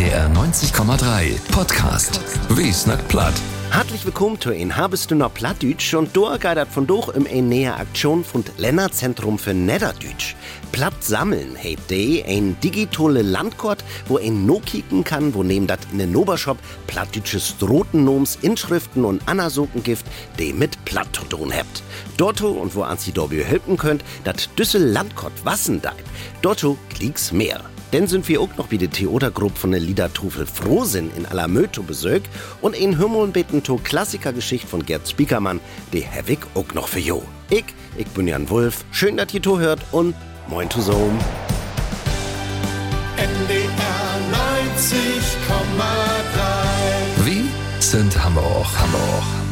NDR 90,3 Podcast. Wie snack platt. Herzlich willkommen zu ein Habest du noch Plattdütsch und durchgeidert von durch im ein näher Aktion von Länderzentrum für Niederdütsch. Platt sammeln hebt de ein digitale Landkort, wo ein no kicken kann, wo neben dat in den Nobershop plattdütsches Drotennoms, Inschriften und Anasokengift, de mit Platt tun hebt. Dorto und wo ans die helfen könnt, dat Düssel Landkort wassen deit. Dorto klicks mehr. Denn sind wir auch noch wie die Theatergruppe von der Liedertufel Frohsinn in aller Möto besög und in Hümmeln beten to Klassikergeschichte von Gerd Spiekermann, die Hevig auch noch für jo. Ich, ich bin Jan Wulf, schön, dass ihr to hört und moin zu so. NDR 90,3 Wie sind Hamburg, Hamburg. Det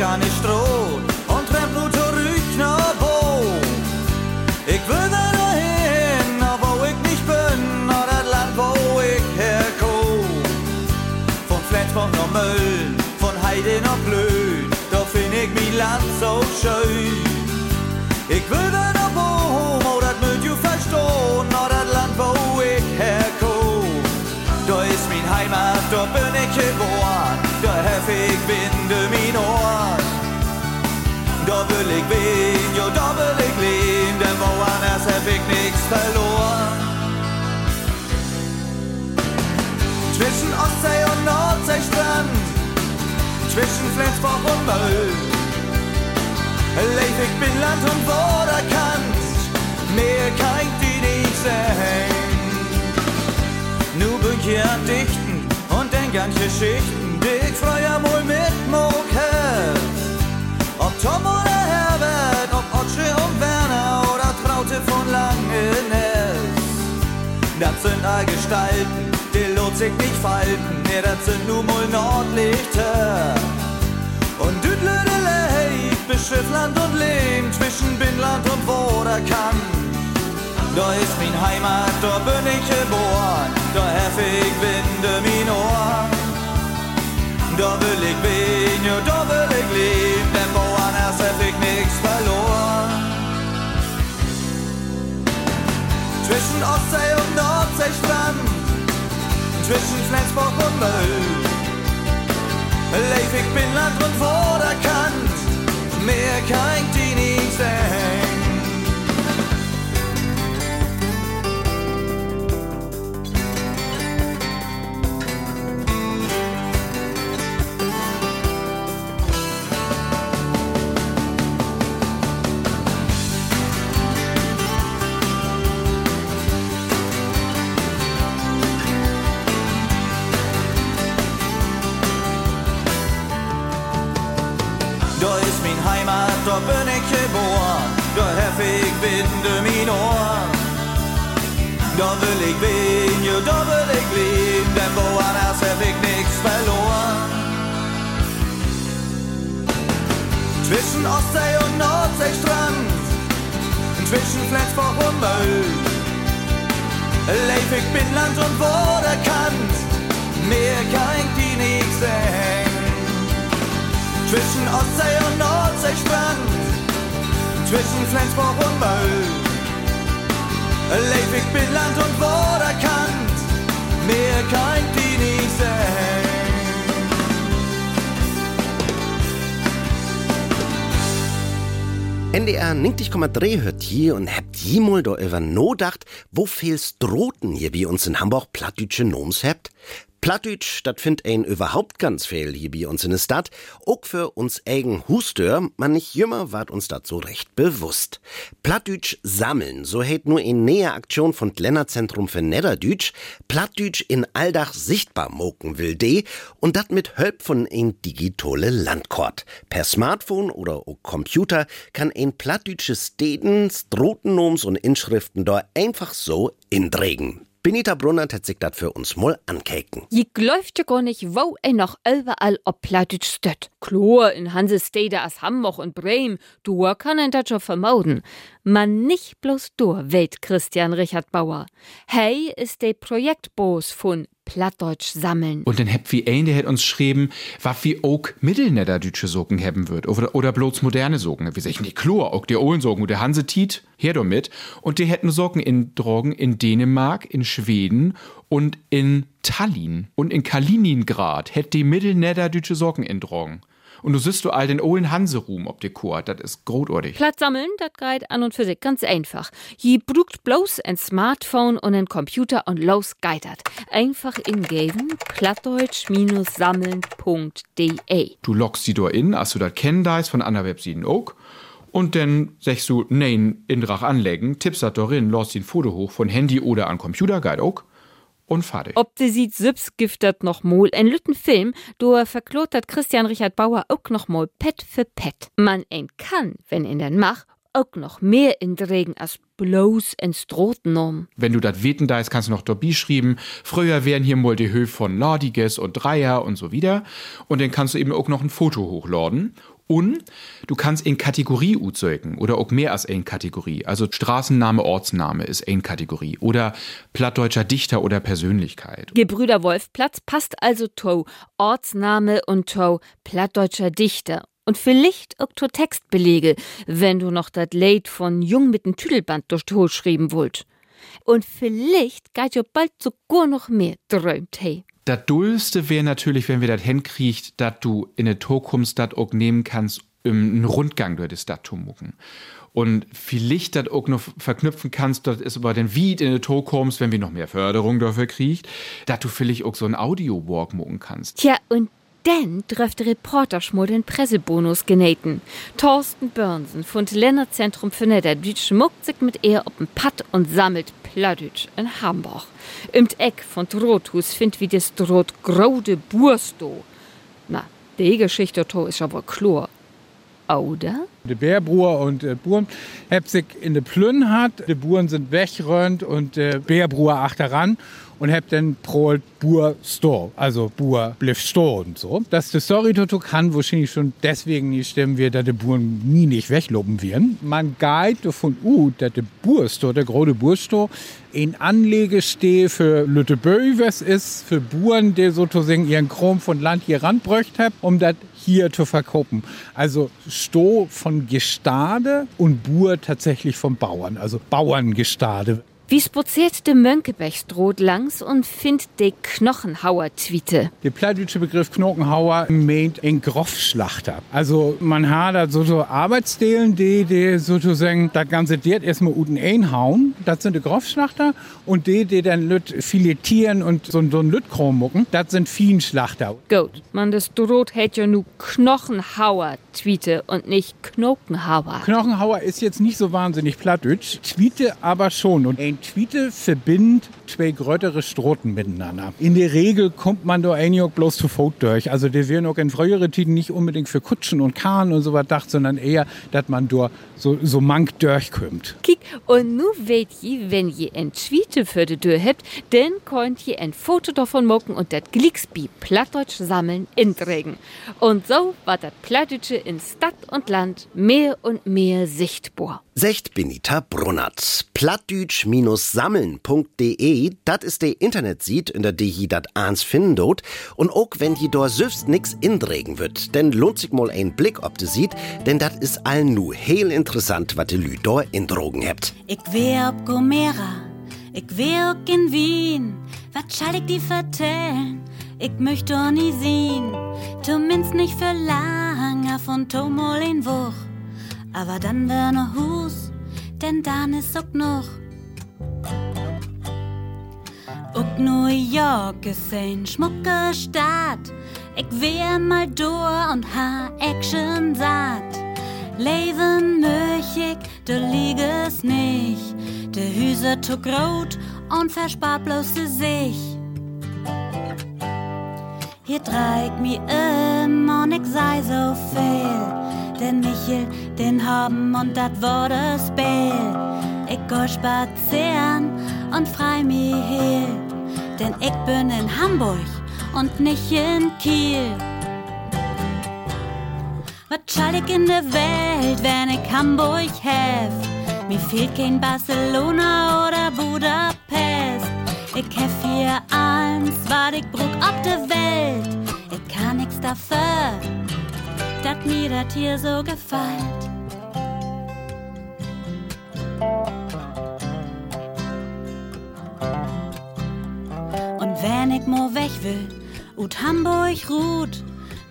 an i strå und trämp nu zurück nach Bo. Ich will da dahin, wo ich nicht bin, nach das Land, wo ich herkomm. Von Flensburg nach Mölln, von Heide nach Blöd, da find ich mein Land so schön. Ich wehen, jo, ich leben, denn woanders hab ich nix verloren. Zwischen Ostsee und Nordseestrand, zwischen Flensburg und Mölln. Leif ich bin Land und Vorderkant, mehr kann die nicht sein. Nu bin ich an Dichten und denk an Geschichten, All Gestalten, die lohnt nicht falten, nee, das sind nur mal Nordlichter. Und Düdlödelei, beschrift Land und Lehm, zwischen Binnland und Woderkant. Da ist mein Heimat, da bin ich geboren, da hef ich Winde mein Ohr. Da will ich wehen, ja, da will ich leben, Zwischen Ostsee und Nordseestrand, zwischen Flensburg und Mölln. Leif ich bin Land und Vorderkant, mehr kann Zwischen Ostsee und Nordseestrand, zwischen Flensburg und Mölln. Leif ich bin Land und Vorderkant, mehr kann die nicht sein. NDR 90,3 hört hier und habt jemol do über no dacht, wo fehlst Droten hier wie uns in Hamburg plattdütsche Noms habt? Plattdütsch, dat find ein überhaupt ganz viel hier bei uns in der Stadt. Auch für uns eigen Hustör, man nicht jümmer ward uns so recht bewusst. Plattdütsch sammeln, so hätt nur in näher Aktion von Länderzentrum für Niederdütsch, Plattdütsch in alldach sichtbar moken will de und dat mit Hölp von ein digitale Landkort. Per Smartphone oder o Computer kann ein plattdütsches Steden, Strotennoms und Inschriften da einfach so indregen. Benita Brunnert hat sich das für uns mal ankeken. Je gläuft ja gar nicht, wo er noch überall ob Plattdeutsch steht. Klar, in Hansestede as Hamburg und Bremen, du kann ein das schon vermuten. Man nicht bloß dur, weht Christian Richard Bauer. Hey ist der Projektboss von Plattdeutsch sammeln. Und dann habt wie ein, der hat uns geschrieben, was wie auch mittelniederdeutsche Socken haben wird. Oder, oder bloß moderne Socken. Wie sagen, die Chlor, auch die Ohlensocken und der Hanse Tiet, her damit. Und die hätten Socken in Drogen in Dänemark, in Schweden und in Tallinn und in Kaliningrad hätt die mittelniederdeutsche Socken in Drogen. Und du siehst du all den Owen Hanseruhm ob die Kur, das ist großartig. Platz sammeln, das geht an und für sich ganz einfach. Je brucht bloß ein Smartphone und ein Computer und los geitert. Einfach ingeben plattdeutsch-sammeln.de. Du loggst sie da in, als du das kennst von anderen Webseiten auch. Und dann sagst du, nein, in Drach anlegen, tippst das darin, lässt ein Foto hoch von Handy oder an Computer, geht auch und fertig. Ob de sieht Süps giftet noch mal ein lütten Film, do verklotert Christian Richard Bauer auch noch mal Pet für Pet. Man ein kann, wenn in den Mach, auch noch mehr in Regen als bloß ins Droten um. Wenn du das weten da ist, kannst du noch dabei schreiben. Früher wären hier mal die Höhe von Ladiges und Dreier und so wieder. Und dann kannst du eben auch noch ein Foto hochladen. Und du kannst in Kategorie uzeugen oder auch mehr als in Kategorie. Also Straßenname, Ortsname ist in Kategorie oder plattdeutscher Dichter oder Persönlichkeit. Gebrüder Wolfplatz passt also to Ortsname und to plattdeutscher Dichter. Und vielleicht auch to Textbelege, wenn du noch dat Lied von Jung mit dem Tüdelband durch Tod schreiben wollt. Und vielleicht geht ja bald sogar noch mehr träumt hey. Das Dullste wäre natürlich, wenn wir das hinkriegt, dass du in der Zukunft das auch nehmen kannst, einen Rundgang durch das Stadt mucken. Und vielleicht das auch noch verknüpfen kannst, das ist aber dann wie in der Zukunft, wenn wir noch mehr Förderung dafür kriegt, dass du vielleicht auch so einen Audio-Walk mucken kannst. Tja, und dann trifft der Reporter schmol den Pressebonus genähten. Thorsten Börnsen von Länderzentrum für Niederdütsch schmuckt sich mit ihr op dem Pad und sammelt Plattdütsch in Hamburg. Im Eck von Drothus find wie des Droht graude Bursto. Na, die Geschichte to ist aber klar. Oder? De Bärbruer und äh, Buren hab sich in de Plünn hat, de Buren sind weggeräumt und de Bärbruer achteran und hab dann prolt Bur Store, also Bur bliff Store und so. Dass die Story Toto kann wahrscheinlich schon deswegen nicht stimmen wir, dass die Buren nie nicht wegloben werden. Man geht davon aus, dass der Bur Store, der große Bur Store, in Anlegesteh für Lütteböi, was ist, für Buren, die sozusagen ihren Chrom von Land hier ranbröcht haben, um das hier zu verkaufen. Also Sto von Gestade und Bur tatsächlich vom Bauern, also Bauerngestade. Wie spaziert de Mönkebechstroth langs und findet de Knochenhauer-Tweete? Der plattdeutsche Begriff Knochenhauer meint ein Groffschlachter. Also man hat da so, so Arbeitsdelen, die, die sozusagen das ganze Dirt erstmal unten einhauen. Das sind die Groffschlachter. Und die, die dann Lüt filetieren und so, so ein Lütkrom mucken, das sind Viehschlachter. Gut, man das Droht hätt ja nu Knochenhauer-Tweete und nicht Knokenhauer. Knochenhauer ist jetzt nicht so wahnsinnig plattdeutsch, Tweete aber schon. Und ein Tweete verbindet zwei größere Stroten miteinander. In der Regel kommt man da eigentlich bloß zu Fuß durch. Also der wären auch in früheren Tiden nicht unbedingt für Kutschen und Kahn und so was dacht, sondern eher, dass man da so, so mank durchkommt. Kick, und nu weht je, wenn je ein Tweete für de Tür habt, dann könnt je ein Foto davon machen und dat Glicksbi Plattdeutsch sammeln inträgen. Und so war dat Plattdeutsche in Stadt und Land mehr und mehr sichtbar. Secht Benita Brunnert. Plattdütsch-sammeln.de, dat ist de Internetseite, in der die hi dat ans finden dort. Und auch wenn die dort süfst nix indregen wird, denn lohnt sich mal ein Blick ob de sieht, denn dat ist allen nu heel interessant, wat de Lü dort indrogen hebt. Ich wär ob Gomera, ich wär auch in Wien. Was schall ich die vertellen? Ich möchte auch nie sehen. Zumindest nicht für lange von Tomol in Woch. Aber dann wär noch Hus, denn dann ist auch noch. Auch New York ist ein schmucke Stadt. Ich wär mal durch und ha Action satt. Leben möch ich, de lieg es nicht. De Hüse zu rot und verspart bloß de sich. Hier dreig mi im und ich sei so viel. Den Michel, den haben und dat wurde Spiel. Ich go spazieren und frei mi heel. Denn ich bin in Hamburg und nicht in Kiel. Was schall ich in der Welt, wenn ich Hamburg hef? Mir fehlt kein Barcelona oder Budapest. Ich hef hier eins, was ich brug auf der Welt. Ich kann nix dafür, dass mir das hier so gefällt. Und wenn ich mo weg will, ut Hamburg ruht,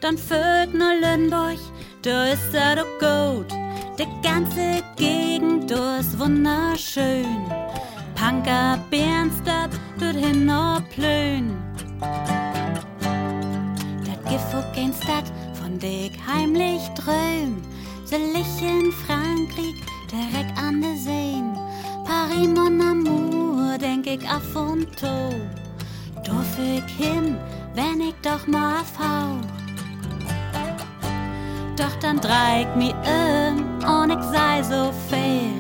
dann füllt ne Lüneburg, da ist er doch gut. Die ganze Gegend, da ist wunderschön. Panker, Bärenstab, dorthin noch plön. Dat gibt auch kein Stadt, von ich heimlich dröm. Soll ich in Frankreich direkt an der Seen. Paris, mon amour, denk ich af und to. Dorf ich hin, wenn ich doch mal fau. Doch dann dreig mi um und ich sei so fehl.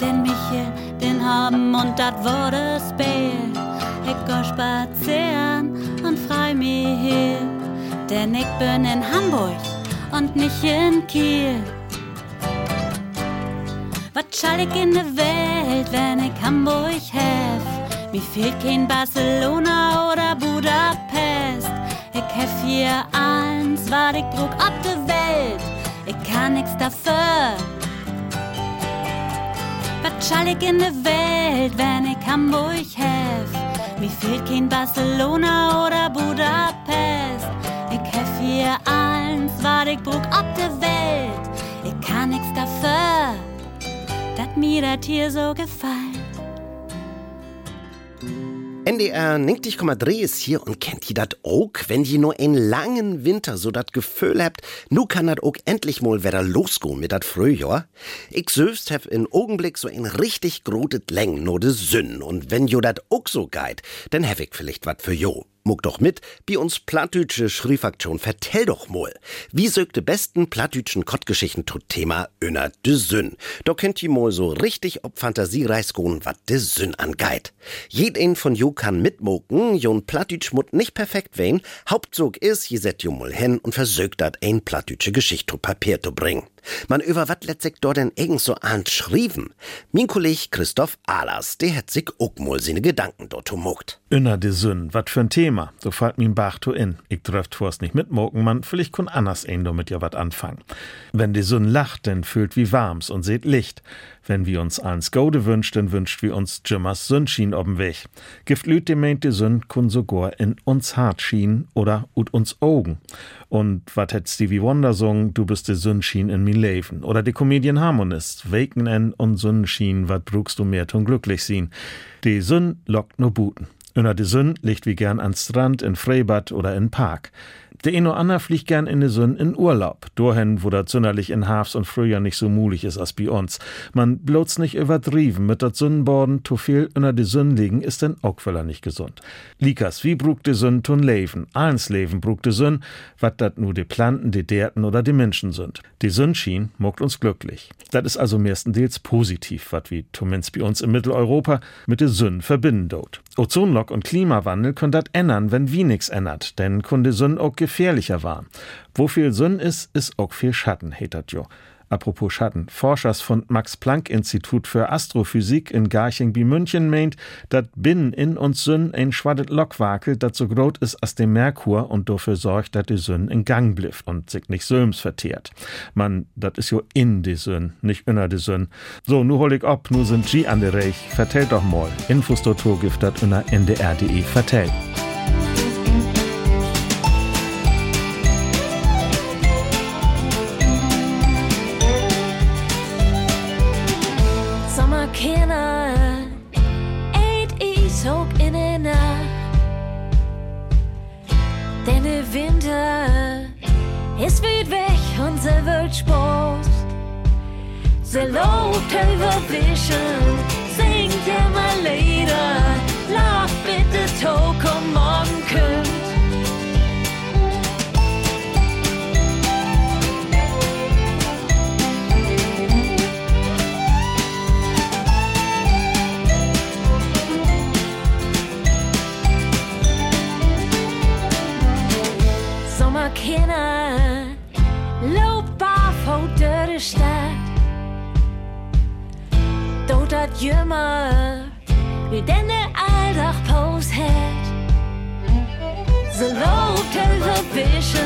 Den Michel, den haben und dat wurde Spiel. Ich go spazieren und freu mi hier. Denn ich bin in Hamburg und nicht in Kiel. Was schall ich in der Welt, wenn ich Hamburg hef? Mir fehlt kein Barcelona oder Budapest. Ich hef hier eins, was ich brug ab der Welt. Ich kann nix dafür. Was schall ich in der Welt, wenn ich Hamburg hef? Mir fehlt kein Barcelona oder ich brug ab der Welt. Ich kann nix dafür, dass mir das hier so gefällt. NDR 90,3 ist hier und kennt ihr dat auch, wenn ihr nur einen langen Winter so dat Gefühl habt, nu kann dat auch endlich mal wieder losgehen mit dat Frühjahr. Ich selbst hab in Augenblick so ein richtig grotet Längen no de Sünn und wenn jo dat auch so geht, dann hab ich vielleicht wat für jo. Muck doch mit, bi uns plattdütsche Schriefaktion vertell doch mal. Wie sögt de besten plattdütschen Kottgeschichten tut Thema öner de Sünn. Da könnt ihr mal so richtig ob Fantasiereis gehen, wat de Sünn angeit. Jeden von jo kann mitmoken, jon plattdütsch mut nicht perfekt wein. Hauptzug is, je set jo mal hin und versögt dat ein plattdütsche Geschicht zu Papier zu bringen. Man über wat letztlich dort denn irgend so an schrieben. Min Kolleg Christoph Ahlers, der hat sich auch mal seine Gedanken dort mogt. Inner de Sünn, wat für'n Thema. So fällt mir Bach to in. Ich trefft vor's nicht mitmoken, man, vielleicht kun anders ein damit ja wat anfangen. Wenn die Sünn lacht, dann fühlt wie warms und seht Licht. Wenn wir uns eins Gode wünscht, dann wünscht wir uns Jimmers Sündschien ob'n Weg. Gift lüt de meint die Sünn kun sogar in uns hart schien oder ut uns Augen. Und wat hätt Stevie Wonder sung, du bist de Sündschien in mi Leben. Oder die Comedian Harmonist, Waken en und Sündschien, wat brugst du mehr tun glücklich sien. Die Sünn lockt no Buten. Unter de Sünn liegt wie gern an Strand, in Freibad oder in Park. Der oder ander fliegt gern in de Sünn in Urlaub, dorhin, wo dat zünderlich in Herbst und Frühjahr nicht so mulig is als bei uns. Man bloß nicht übertrieben mit dat Sünnborden, to viel unter de Sünn liegen, ist denn auch nicht gesund. Likas, wie brug de Sünn tun leben? Eins leben brug de Sünn, wat dat nu de Planten, de Derten oder de Menschen sind. Die Sünnschien mogt uns glücklich. Dat is also meistendeels positiv, wat wie zumindest bei uns in Mitteleuropa mit de Sünn verbinden dort. Ozonlock und Klimawandel können dat ändern, wenn wie nix ändert, denn kunde Sünn auch gefährlicher war. Wo viel Sünn ist, ist auch viel Schatten, hetet jo. Apropos Schatten. Forschers von Max-Planck-Institut für Astrophysik in Garching bei München meint, dat binnen in uns Sünn ein schwaddet Lok wakelt, dat so groß ist als dem Merkur und dafür sorgt, dat die Sünn in Gang blifft und sich nicht Söms verteert. Man, dat is jo in die Sünn, nicht inner die Sünn. So, nu hol ich ob, nu sind G an der Reich. Vertellt doch mal. Infos dort gift dat inner ndr.de vertellt. Sie lobt überwischen, singt immer Lieder, Jummer, wie denn der Alldach Pose hat. So lobt Television,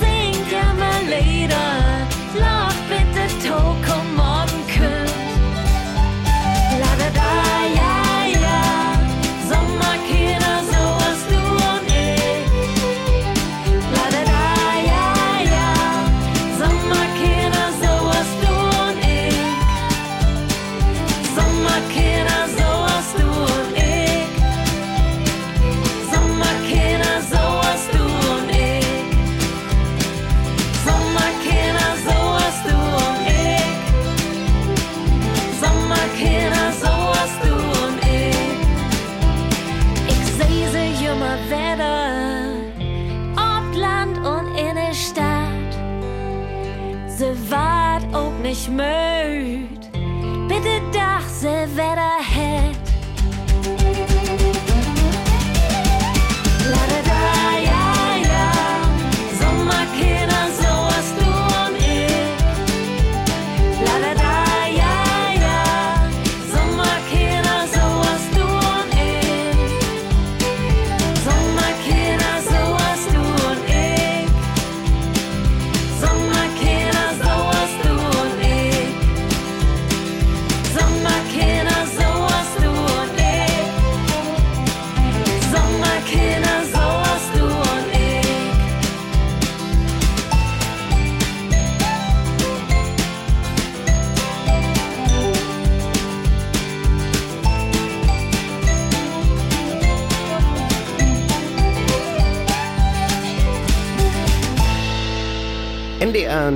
singt ja mal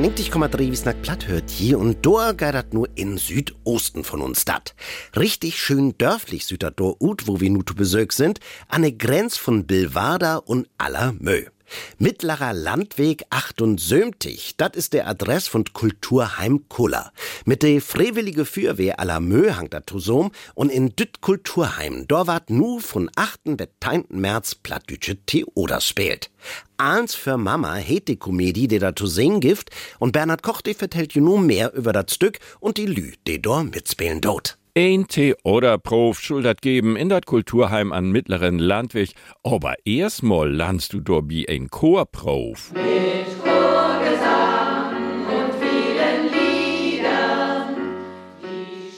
90,3 wie nach platt hört hier und geht dat nur in Südosten von uns dat. Richtig schön dörflich süd dat do ut, wo wir nu zu Besök sind, an der Grenz von Bilwada und Allermö. Mittlerer Landweg 78, das ist der Adress von Kulturheim Kuller. Mit de freiwillige Fürwehr aller Mö hangt dat Tusom und in Düt Kulturheim, da wart nu von 8. bis 10. März plattdütsche Theater spielt. Eins für Mama heet die Komödie, die da zu sehen gift, und Bernhard Koch, die vertellt ju nur mehr über das Stück und die Lü, die da mitspielen dort. Ein Theoderprof schuldet geben in dat Kulturheim an mittleren Landweg, aber erstmal lernst du do wie ein Chorprof.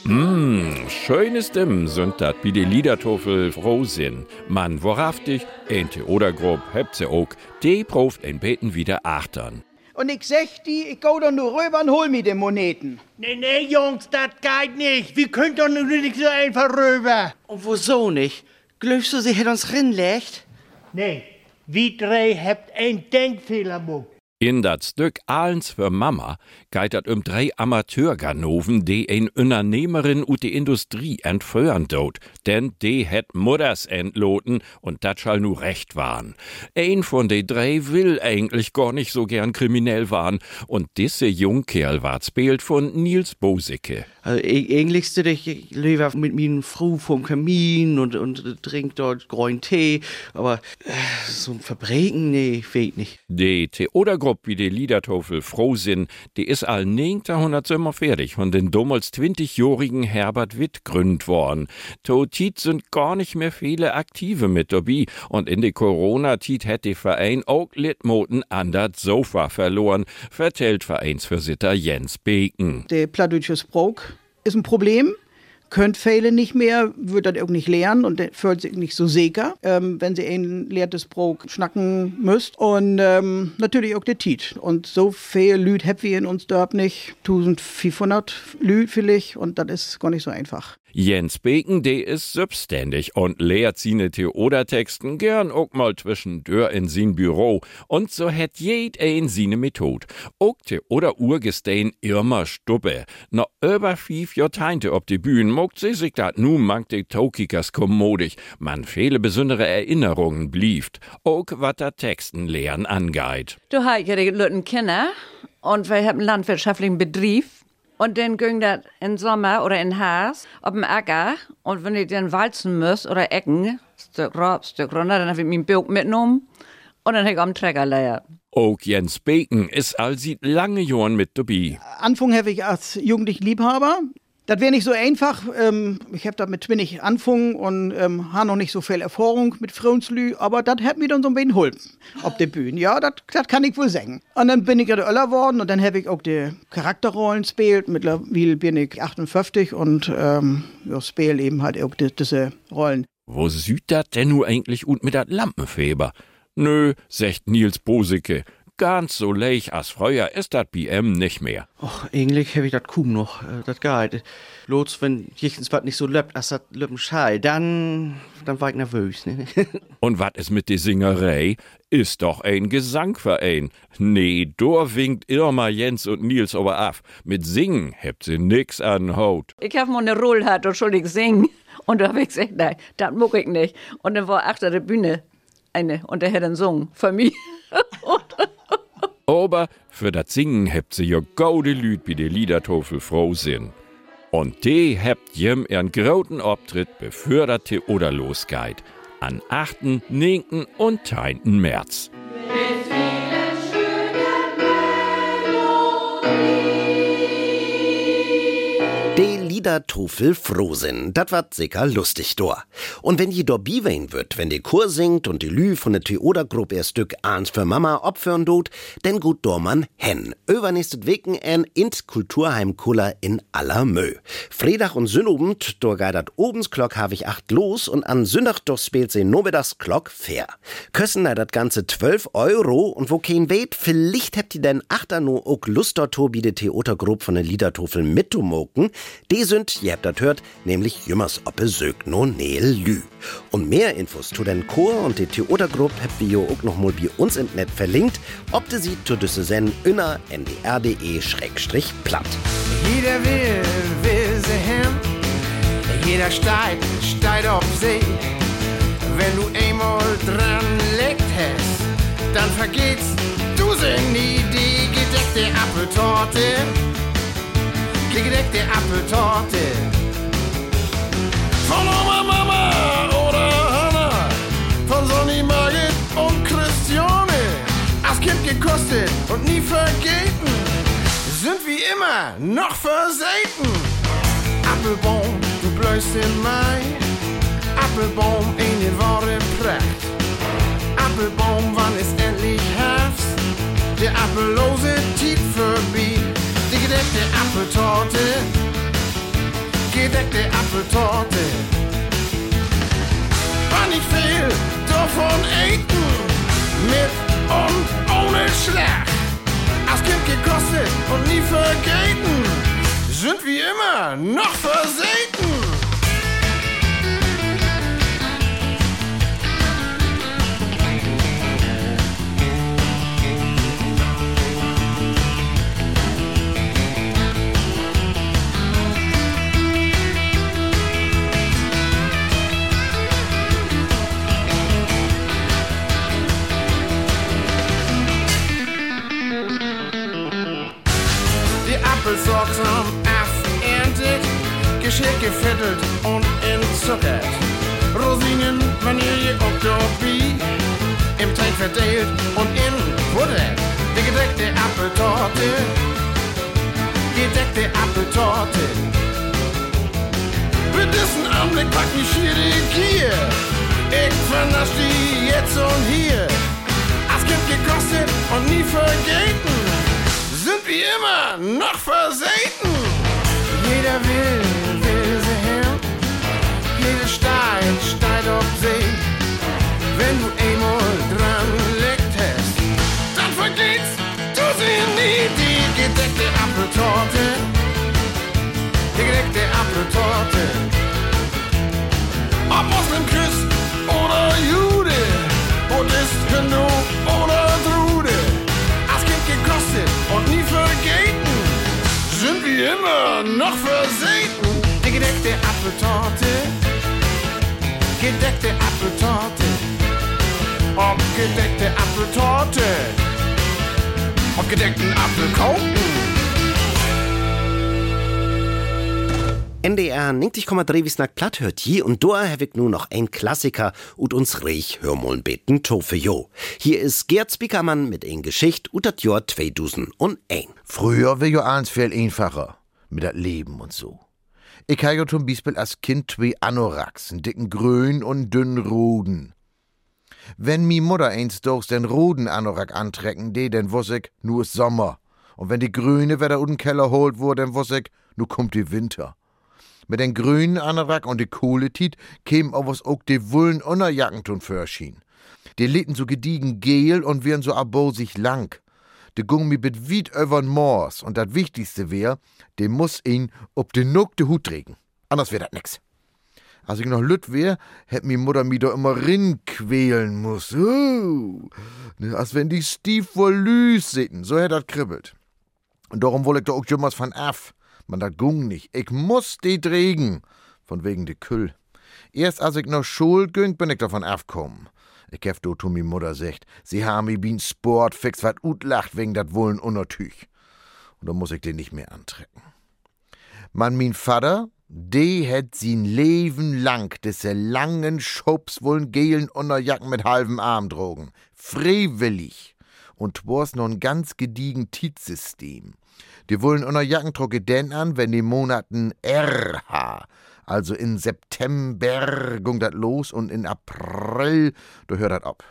Mm, schöne Stimmen sind dat wie die Liedertofel froh sind. Man wahrhaftig, ein Theodergrupp hebt se ook, de proft ein Beten wieder achtern. Und ich sag die, ich geh doch nur rüber und hol mir die Moneten. Nee, nee, Jungs, das geht nicht. Wir können doch nur nicht so einfach rüber. Und wieso nicht? Glaubst du, sie hätt uns rinlegt? Nee, wir drei habt ein Denkfehler gemacht. In dat Stück Ahlens für Mama geht dat um drei Amateurganoven, die ein Unternehmerin ut die Industrie entführen dort. Denn die het Mutters entloten und dat schall nu recht waren. Ein von de drei will eigentlich gar nicht so gern kriminell waren und disse Jungkerl ward spielt von Nils Bosicke. Also, ich, eigentlich sitze ich lieber mit meinem Frau vom Kamin und, und trink dort grünen Tee, aber äh, so ein Verbrechen, nee, fehlt nicht. Die Theodergruppe, wie die Liedertofel froh sind, die is all 1900 fertig und den damals 20-jährigen Herbert Witt gründ worden. Totit sind gar nicht mehr viele Aktive mit dabei und in die Corona-Tit hätt die Verein auch Litmoten an dat Sofa verloren, vertellt Vereinsversitter Jens Beken. Der plattdeutsche Sprog ist ein Problem. Könnt viele nicht mehr, wird das auch nicht lernen und fühlt sich nicht so sicher, ähm, wenn sie ein leertes Brot schnacken müsst. Und ähm, natürlich auch der Tiet. Und so viel Lüd habt wir in uns dort nicht. 1500 Lüd vielleicht und das ist gar nicht so einfach. Jens Beken, der ist selbstständig und lehrt seine Theodertexten gern auch mal zwischendurch in sein Büro. Und so hat jed ein seine Methode. Auch Theoder Urgestein immer Stuppe. Noch über fünf Jahrzehnte ob die Bühnen mogt sie sich dat nu mank de Taukikas kommodig. Man viele besondere Erinnerungen blieft. Auch wat der Texten lehren angeht. Du die Leute Kinder und wir haben landwirtschaftlichen Betrieb. Und dann ging das im Sommer oder in Haas auf dem Acker. Und wenn ich dann walzen muss oder ecken, Stück rauf, Stück runter, dann habe ich meinen Bild mitgenommen. Und dann habe ich am Trecker leiert. Auch Jens Beken ist all sieht lange Jahren mit dabei. Anfang habe ich als jugendlicher Liebhaber Das wäre nicht so einfach. Ähm, ich habe damit twinnig anfangen und ähm, habe noch nicht so viel Erfahrung mit Frauenslü, aber das hat mir dann so ein bisschen geholfen auf der Bühne. Ja, das kann ich wohl sagen. Und dann bin ich der Öller geworden und dann habe ich auch die Charakterrollen gespielt. Mittlerweile bin ich 58 und ähm, ja, spiele eben halt auch die, diese Rollen. Wo süd dat denn nu eigentlich und mit dat Lampenfeber? Nö, sagt Nils Bosicke. Ganz so leich as früher ist dat BM nicht mehr. Och, eigentlich hab ich dat kaum noch, äh, dat geht. Bloß, wenn jichtens wat nicht so löppt, as dat löppen dann, dann war ich nervös, ne? Und wat is mit de Singerei? Ist doch ein Gesangverein. Nee, dor winkt Irma, Jens und Nils aber af. Mit Singen habt sie nix an Haut. Ich hab mal eine Rolle gehabt und soll ich singen. Und da hab ich gesagt, nein, das mag ich nicht. Und dann war achter der Bühne eine und der hat dann gesungen für mich. Aber für das Singen habt sie ja gaude Lüd bei der Liedertofel froh sind. Und die habt jem ihren groten Auftritt beförderte oder losgeht. An 8., 9. und 10. März. Liedertofel Frohsinn, dat wat sicher lustig dor. Und wenn je dor biwein wird, wenn die Chor singt und die Lü von der Theodergruppe ihr Stück Ahns für Mama opfern dot, denn gut dorman hen. Übernächstet Weken en int Kulturheim Kuller in aller Mö. Freitag und Sünnobend, dor geidert Obensklock hab ich acht los und an Sündach doch spielt sie Nobedas Glock fair. Kössen da dat ganze 12 Euro und wo kein weht, vielleicht habt ihr denn achter no ook Lust dort Tobi de Theotergruppe von der Liedertofel mitzumoken. Die sind, ihr habt das hört, nämlich jümmers oppe sög no neel lü. Und mehr Infos zu den Chor und die Theotergruppe habt ihr auch noch mal bei uns im Netz verlinkt, ob de sie zu düsse sen inner ndr.de schrägstrich platt. Jeder will, will sie hin. Jeder steigt, steigt auf See. Wenn du einmal dran legt hast, dann vergeht's du sie nie die gedeckte Apfeltorte. Die gedeckte Apfeltorte. Von Oma Mama oder Hanna. Von Sonny Margit und Christiane. Als Kind gekostet und nie vergeten sind wie immer noch versäten. Appelbaum, du blößt in Mai. Appelbaum, in den Worte Pracht. Appelbaum, wann ist endlich Herbst? Der appellose Tiet vorbei. Die gedeckte Apfeltorte. Gedeckte Apfeltorte. War nicht viel davon eten. Mit und ohne Schlag als Kind gekostet und nie vergeten. Sind wie immer noch versäten. Apfeltorte. Ob Moslem Christ oder Jude, Buddhist, Hindu oder Drude gekostet und nie vergeten. Sind wie immer noch versäten. Die gedeckte Apfeltorte, gedeckte Apfeltorte, ob gedeckte Apfeltorte, ob gedeckten Apfelkuchen. NDR 90,3 wie snack platt hört je und hab ich nur noch ein Klassiker und uns reich hörmoln beten Tofe jo. Hier ist Gerd Spiekermann mit ein Geschicht ut dat Jahr 2001. Früher war jo eins viel einfacher mit dat Leben und so. Ich habe zum Beispiel als Kind zwei Anoraks, einen dicken Grün und dünnen Ruden. Wenn mi Mutter eins durchs den Ruden Anorak antrecken, de, dann wuss ich, nu ist Sommer. Und wenn die Grüne wieder den Keller holt wurde, dann wuss ich, nu kommt die Winter. Mit den grünen Anorak und die Kohletit kämen auch was auch die Wullen Unterjacken tun förschien. Die litten so gediegen gel und wären so abosig lang. De gung mi bit weit übern Moors und dat Wichtigste wär, de muss ihn ob de Nuck de Hut trägen. Anders wär dat nix. Als ich noch lütt wär, hätt mi Mutter mi doch immer rin quälen muss. Uh, als wenn die Stief wohl lüs sitten, so hätt dat kribbelt. Und darum woll ich doch auch jemals von af. Man dat gung nicht. Ich muss die trägen. Von wegen de Küll. Erst als ich noch Schul güng, bin ich davon afkommen. Ich hef do to mi Mutter secht, sie ha mi bin Sport fix wat ut lacht wegen dat Wullen unertüch. Und da muss ich den nicht mehr antrecken. Man, min Vater, de het sin Leben lang desse langen Schubs wollen gelen Unterjacken mit halbem Arm drogen. Freiwillig. Und war's ein ganz gediegen Tietsystem. Die wollen Unterjacken trocke denn an, wenn die Monaten RH, also in September gung dat los und in April, da hört dat ab.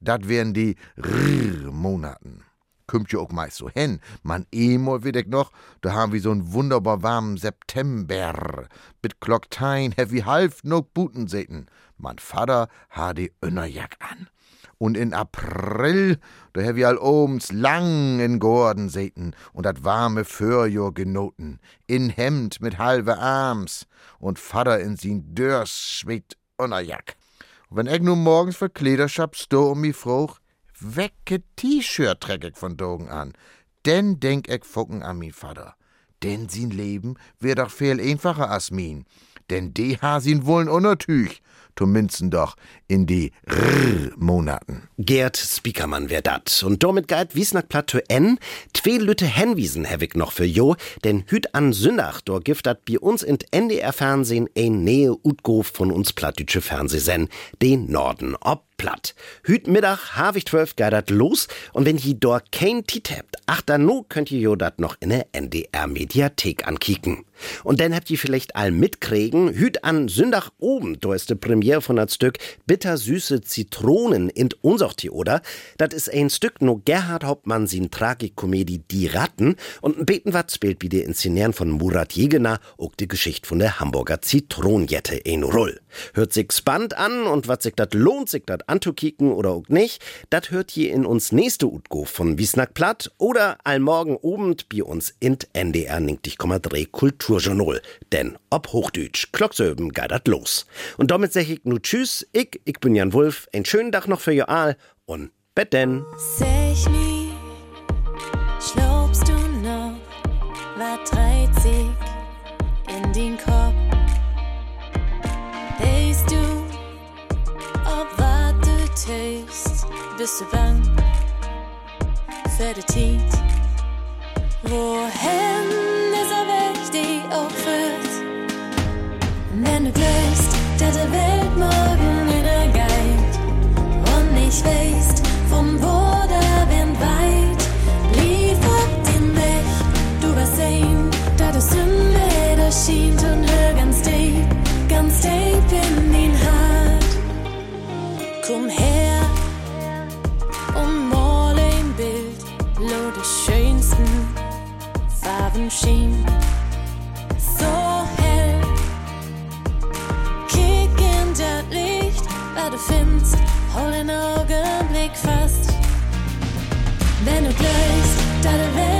Dat wären die R-Monaten kümmt ja auch meist so hin. Man emol ich noch, da haben wir so einen wunderbar warmen September. Mit Glocktein, heavy half no Buten säten. Mein Vater ha die Önnerjack an. Und in April, da wir all obens lang in Gordon säten und dat warme Förjor genoten. In Hemd mit halbe Arms und Vater in sin Dörs schwebt Önnerjack. Und wenn ich nun morgens verklederschap sto um mi fruch, wecke T-Shirt träg ich von Dogen an. Denn denk ich fucken an min Vater. Denn sin Leben wär doch viel einfacher als min. Denn de ha sin wohl'n unertüch. Zumindest doch in die R-Monaten. Gerd Spiekermann wär dat. Und damit geit wies nach Plateau N. Zwei Lütte Henwiesen ich noch für jo, denn hüt an Sündach, do gift dat bi uns in NDR-Fernsehen ein Nähe Utgof von uns plattdütsche Fernsehsen, den Norden ob platt. Hüt Mittag Havig 12 geidert los und wenn je dort kein Tit habt, ach dann no könnt ihr jo dat noch in der NDR Mediathek ankicken. Und dann habt ihr vielleicht all mitkriegen, hüt an Sündach oben, do ist de Premiere von dat Stück Bittersüße Zitronen in unser oder? Dat is ein Stück no Gerhard Hauptmann sin Tragikomödie Die Ratten und ein Beten wat spielt wie der Inszenieren von Murat Jegener auch die Geschichte von der Hamburger Zitronjette ein Roll. Hört sich spannend an und wat sich dat lohnt, sich dat anzukicken oder auch nicht, dat hört hier in uns nächste Utgo von Wiesnack Platt oder allmorgen obend bei uns in NDR 90,3 Kulturjournal. Denn ob Hochdeutsch, Klocksöben geidert los. Und damit sag ich nu tschüss, ich, ich bin Jan Wulf, einen schönen Tag noch für ihr all und bet denn. Bist du bang für die Tiet? Wohin ist er wichtig auch führt? Wenn du glückst, dass der Welt morgen wieder geht und nicht weißt, vom wo der Wind weit, liefert den Weg, du wirst sehen, dass es im Leder schien und hör ganz deep, ganz deep in den Hart. Komm her Farben schien. So hell, kick in das Licht, was du findest, hol den Augenblick fast. Wenn du gleich deine